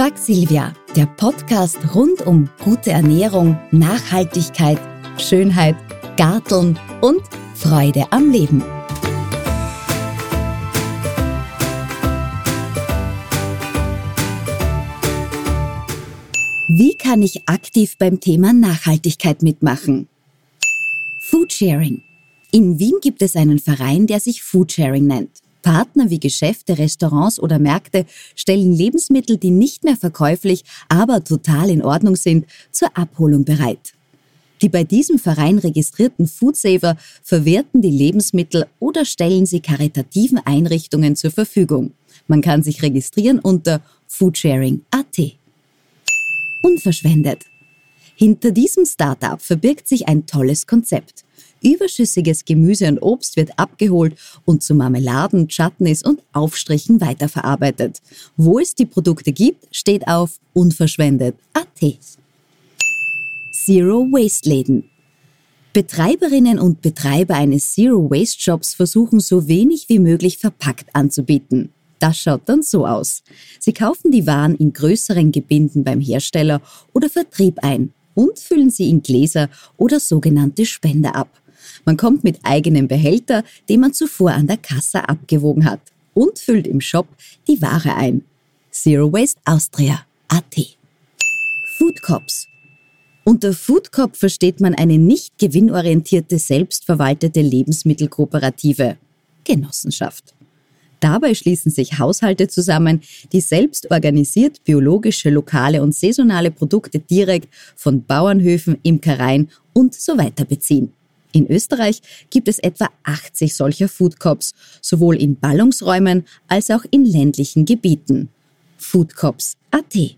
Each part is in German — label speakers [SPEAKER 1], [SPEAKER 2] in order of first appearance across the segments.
[SPEAKER 1] Frag Silvia, der Podcast rund um gute Ernährung, Nachhaltigkeit, Schönheit, Garteln und Freude am Leben. Wie kann ich aktiv beim Thema Nachhaltigkeit mitmachen? Foodsharing. In Wien gibt es einen Verein, der sich Foodsharing nennt. Partner wie Geschäfte, Restaurants oder Märkte stellen Lebensmittel, die nicht mehr verkäuflich, aber total in Ordnung sind, zur Abholung bereit. Die bei diesem Verein registrierten Foodsaver verwerten die Lebensmittel oder stellen sie karitativen Einrichtungen zur Verfügung. Man kann sich registrieren unter foodsharing.at. Unverschwendet. Hinter diesem Startup verbirgt sich ein tolles Konzept. Überschüssiges Gemüse und Obst wird abgeholt und zu Marmeladen, Chutneys und Aufstrichen weiterverarbeitet. Wo es die Produkte gibt, steht auf unverschwendet.at. Zero Waste Läden. Betreiberinnen und Betreiber eines Zero Waste Shops versuchen so wenig wie möglich verpackt anzubieten. Das schaut dann so aus. Sie kaufen die Waren in größeren Gebinden beim Hersteller oder Vertrieb ein und füllen sie in Gläser oder sogenannte Spender ab. Man kommt mit eigenem Behälter, den man zuvor an der Kasse abgewogen hat und füllt im Shop die Ware ein. Zero Waste Austria AT. Food Cops. Unter Food Cop versteht man eine nicht gewinnorientierte, selbstverwaltete Lebensmittelkooperative. Genossenschaft. Dabei schließen sich Haushalte zusammen, die selbst organisiert biologische, lokale und saisonale Produkte direkt von Bauernhöfen, Imkereien und so weiter beziehen. In Österreich gibt es etwa 80 solcher Food Cops, sowohl in Ballungsräumen als auch in ländlichen Gebieten. Foodcops.at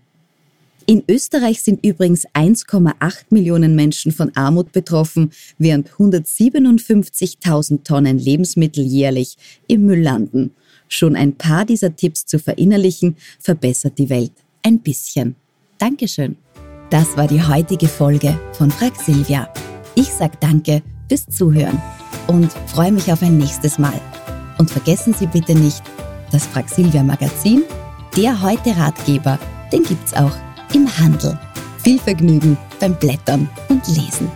[SPEAKER 1] in Österreich sind übrigens 1,8 Millionen Menschen von Armut betroffen, während 157.000 Tonnen Lebensmittel jährlich im Müll landen. Schon ein paar dieser Tipps zu verinnerlichen, verbessert die Welt ein bisschen. Dankeschön. Das war die heutige Folge von Frag Silvia. Ich sag Danke fürs Zuhören und freue mich auf ein nächstes Mal. Und vergessen Sie bitte nicht, das Frag Silvia Magazin, der heute Ratgeber, den gibt's auch im Handel. Viel Vergnügen beim Blättern und Lesen.